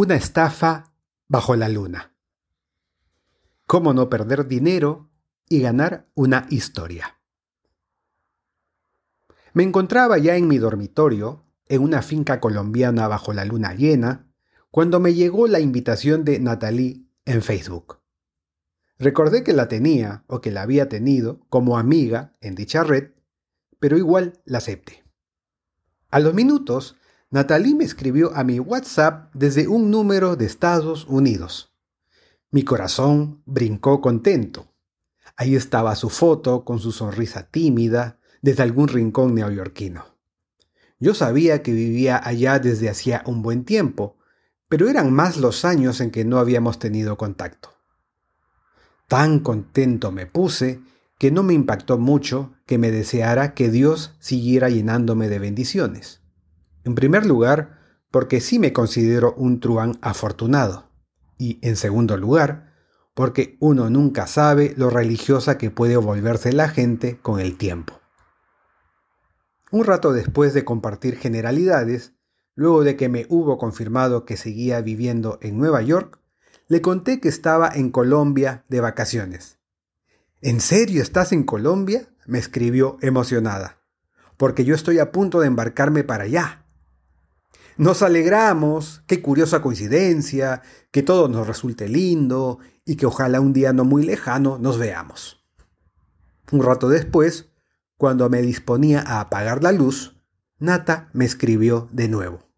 Una estafa bajo la luna. ¿Cómo no perder dinero y ganar una historia? Me encontraba ya en mi dormitorio, en una finca colombiana bajo la luna llena, cuando me llegó la invitación de Natalie en Facebook. Recordé que la tenía o que la había tenido como amiga en dicha red, pero igual la acepté. A los minutos Natalie me escribió a mi WhatsApp desde un número de Estados Unidos. Mi corazón brincó contento. Ahí estaba su foto con su sonrisa tímida desde algún rincón neoyorquino. Yo sabía que vivía allá desde hacía un buen tiempo, pero eran más los años en que no habíamos tenido contacto. Tan contento me puse que no me impactó mucho que me deseara que Dios siguiera llenándome de bendiciones. En primer lugar, porque sí me considero un truán afortunado. Y en segundo lugar, porque uno nunca sabe lo religiosa que puede volverse la gente con el tiempo. Un rato después de compartir generalidades, luego de que me hubo confirmado que seguía viviendo en Nueva York, le conté que estaba en Colombia de vacaciones. ¿En serio estás en Colombia? me escribió emocionada. Porque yo estoy a punto de embarcarme para allá. Nos alegramos, qué curiosa coincidencia, que todo nos resulte lindo y que ojalá un día no muy lejano nos veamos. Un rato después, cuando me disponía a apagar la luz, Nata me escribió de nuevo.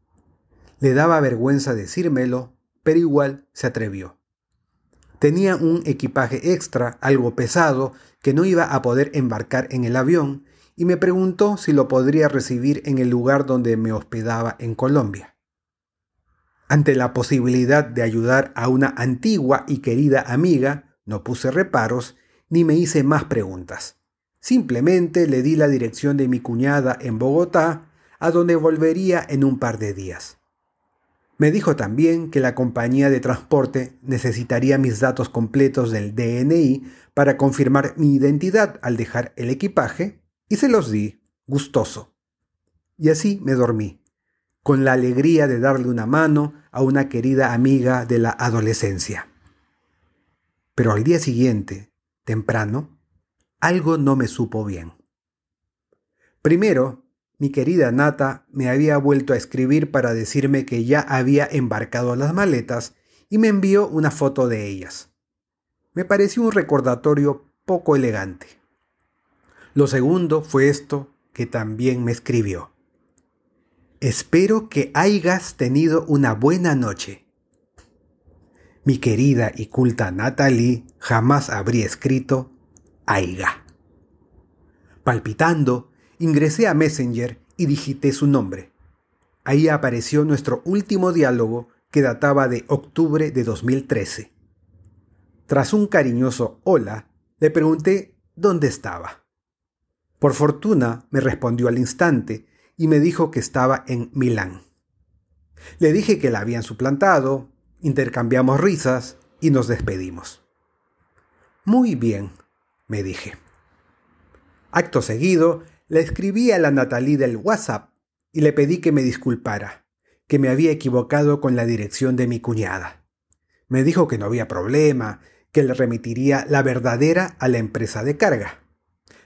Le daba vergüenza decírmelo, pero igual se atrevió. Tenía un equipaje extra, algo pesado, que no iba a poder embarcar en el avión y me preguntó si lo podría recibir en el lugar donde me hospedaba en Colombia. Ante la posibilidad de ayudar a una antigua y querida amiga, no puse reparos ni me hice más preguntas. Simplemente le di la dirección de mi cuñada en Bogotá, a donde volvería en un par de días. Me dijo también que la compañía de transporte necesitaría mis datos completos del DNI para confirmar mi identidad al dejar el equipaje y se los di, gustoso. Y así me dormí, con la alegría de darle una mano a una querida amiga de la adolescencia. Pero al día siguiente, temprano, algo no me supo bien. Primero, mi querida Nata me había vuelto a escribir para decirme que ya había embarcado las maletas y me envió una foto de ellas. Me pareció un recordatorio poco elegante. Lo segundo fue esto que también me escribió. Espero que hayas tenido una buena noche. Mi querida y culta Natalie jamás habría escrito Aiga. Palpitando, ingresé a Messenger y digité su nombre. Ahí apareció nuestro último diálogo que databa de octubre de 2013. Tras un cariñoso hola, le pregunté dónde estaba. Por fortuna me respondió al instante y me dijo que estaba en Milán. Le dije que la habían suplantado, intercambiamos risas y nos despedimos. Muy bien, me dije. Acto seguido, le escribí a la Natalie del WhatsApp y le pedí que me disculpara, que me había equivocado con la dirección de mi cuñada. Me dijo que no había problema, que le remitiría la verdadera a la empresa de carga.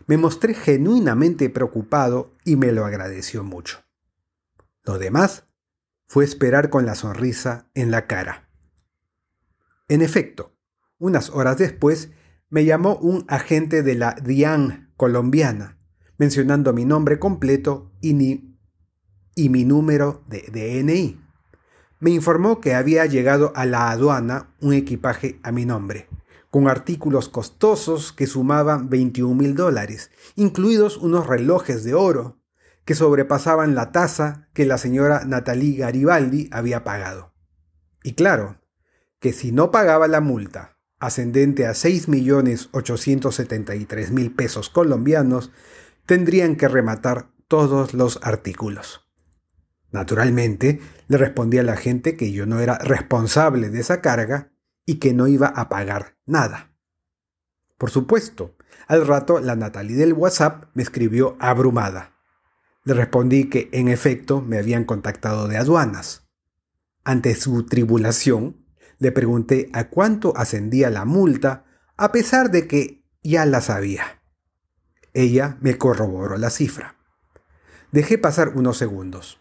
Me mostré genuinamente preocupado y me lo agradeció mucho. Lo demás fue esperar con la sonrisa en la cara. En efecto, unas horas después me llamó un agente de la DIAN colombiana, mencionando mi nombre completo y, y mi número de DNI. Me informó que había llegado a la aduana un equipaje a mi nombre con artículos costosos que sumaban 21 mil dólares, incluidos unos relojes de oro que sobrepasaban la tasa que la señora Natalie Garibaldi había pagado. Y claro, que si no pagaba la multa, ascendente a 6.873.000 pesos colombianos, tendrían que rematar todos los artículos. Naturalmente, le respondí a la gente que yo no era responsable de esa carga y que no iba a pagar nada. Por supuesto, al rato la Natalie del WhatsApp me escribió abrumada. Le respondí que en efecto me habían contactado de aduanas. Ante su tribulación, le pregunté a cuánto ascendía la multa, a pesar de que ya la sabía. Ella me corroboró la cifra. Dejé pasar unos segundos.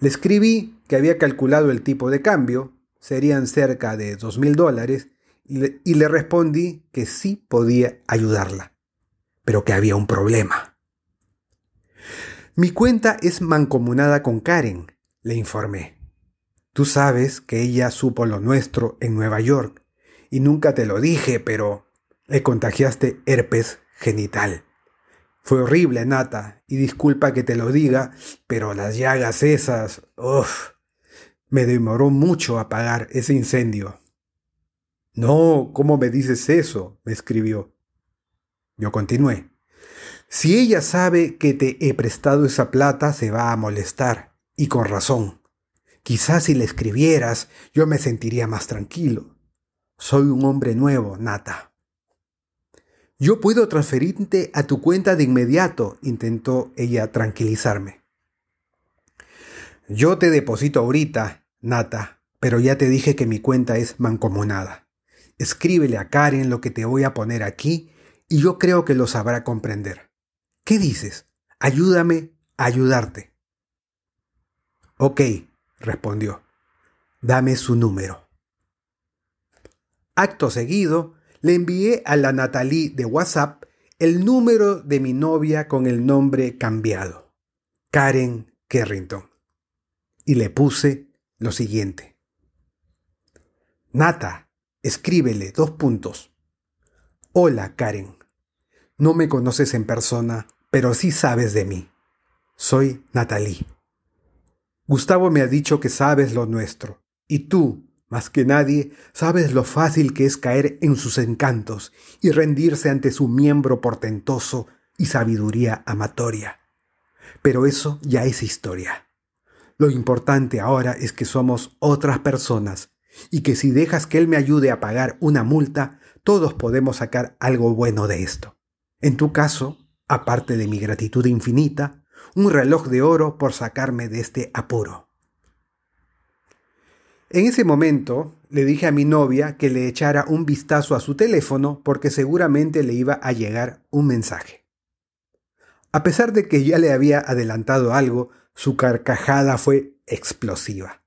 Le escribí que había calculado el tipo de cambio, serían cerca de dos mil dólares, y le respondí que sí podía ayudarla, pero que había un problema. Mi cuenta es mancomunada con Karen, le informé. Tú sabes que ella supo lo nuestro en Nueva York, y nunca te lo dije, pero le contagiaste herpes genital. Fue horrible, Nata, y disculpa que te lo diga, pero las llagas esas, uff, me demoró mucho apagar ese incendio. No, ¿cómo me dices eso? me escribió. Yo continué. Si ella sabe que te he prestado esa plata, se va a molestar, y con razón. Quizás si le escribieras, yo me sentiría más tranquilo. Soy un hombre nuevo, Nata. Yo puedo transferirte a tu cuenta de inmediato, intentó ella tranquilizarme. Yo te deposito ahorita, Nata, pero ya te dije que mi cuenta es mancomunada. Escríbele a Karen lo que te voy a poner aquí y yo creo que lo sabrá comprender. ¿Qué dices? Ayúdame a ayudarte. Ok, respondió. Dame su número. Acto seguido, le envié a la Natalie de WhatsApp el número de mi novia con el nombre cambiado, Karen Kerrington. Y le puse lo siguiente. Nata, escríbele dos puntos. Hola, Karen. No me conoces en persona, pero sí sabes de mí. Soy Natalie. Gustavo me ha dicho que sabes lo nuestro, y tú, más que nadie, sabes lo fácil que es caer en sus encantos y rendirse ante su miembro portentoso y sabiduría amatoria. Pero eso ya es historia. Lo importante ahora es que somos otras personas y que si dejas que él me ayude a pagar una multa, todos podemos sacar algo bueno de esto. En tu caso, aparte de mi gratitud infinita, un reloj de oro por sacarme de este apuro. En ese momento le dije a mi novia que le echara un vistazo a su teléfono porque seguramente le iba a llegar un mensaje. A pesar de que ya le había adelantado algo, su carcajada fue explosiva.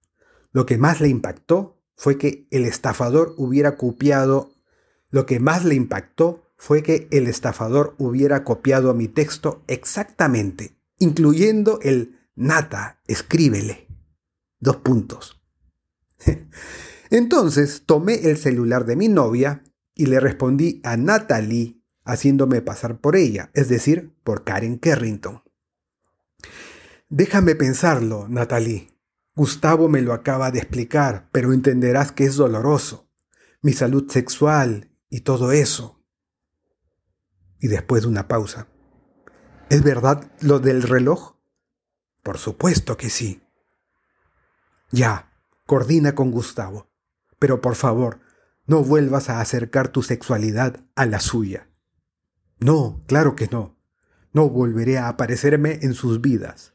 Lo que más le impactó fue que el estafador hubiera copiado lo que más le impactó fue que el estafador hubiera copiado mi texto exactamente, incluyendo el nata, escríbele. Dos puntos. Entonces tomé el celular de mi novia y le respondí a Natalie haciéndome pasar por ella, es decir, por Karen Kerrington. Déjame pensarlo, Natalie. Gustavo me lo acaba de explicar, pero entenderás que es doloroso. Mi salud sexual y todo eso. Y después de una pausa. ¿Es verdad lo del reloj? Por supuesto que sí. Ya, Coordina con Gustavo. Pero por favor, no vuelvas a acercar tu sexualidad a la suya. No, claro que no. No volveré a aparecerme en sus vidas.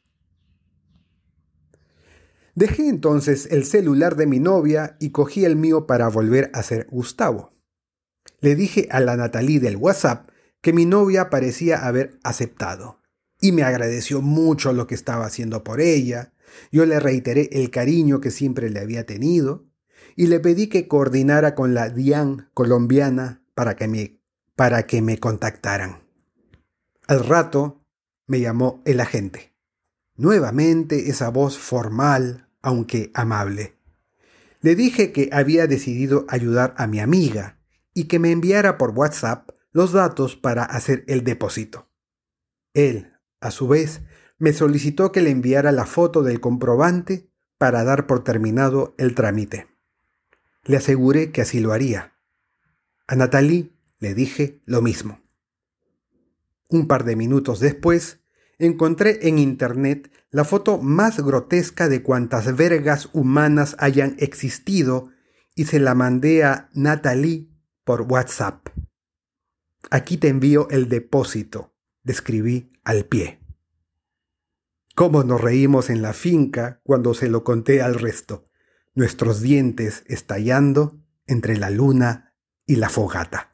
Dejé entonces el celular de mi novia y cogí el mío para volver a ser Gustavo. Le dije a la Natalie del WhatsApp que mi novia parecía haber aceptado y me agradeció mucho lo que estaba haciendo por ella, yo le reiteré el cariño que siempre le había tenido y le pedí que coordinara con la DIAN colombiana para que me, para que me contactaran. Al rato me llamó el agente. Nuevamente esa voz formal, aunque amable. Le dije que había decidido ayudar a mi amiga y que me enviara por WhatsApp los datos para hacer el depósito. Él, a su vez, me solicitó que le enviara la foto del comprobante para dar por terminado el trámite. Le aseguré que así lo haría. A Natalie le dije lo mismo. Un par de minutos después, encontré en Internet la foto más grotesca de cuantas vergas humanas hayan existido y se la mandé a Natalie por WhatsApp. Aquí te envío el depósito, describí al pie. Cómo nos reímos en la finca cuando se lo conté al resto. nuestros dientes estallando entre la luna y la fogata.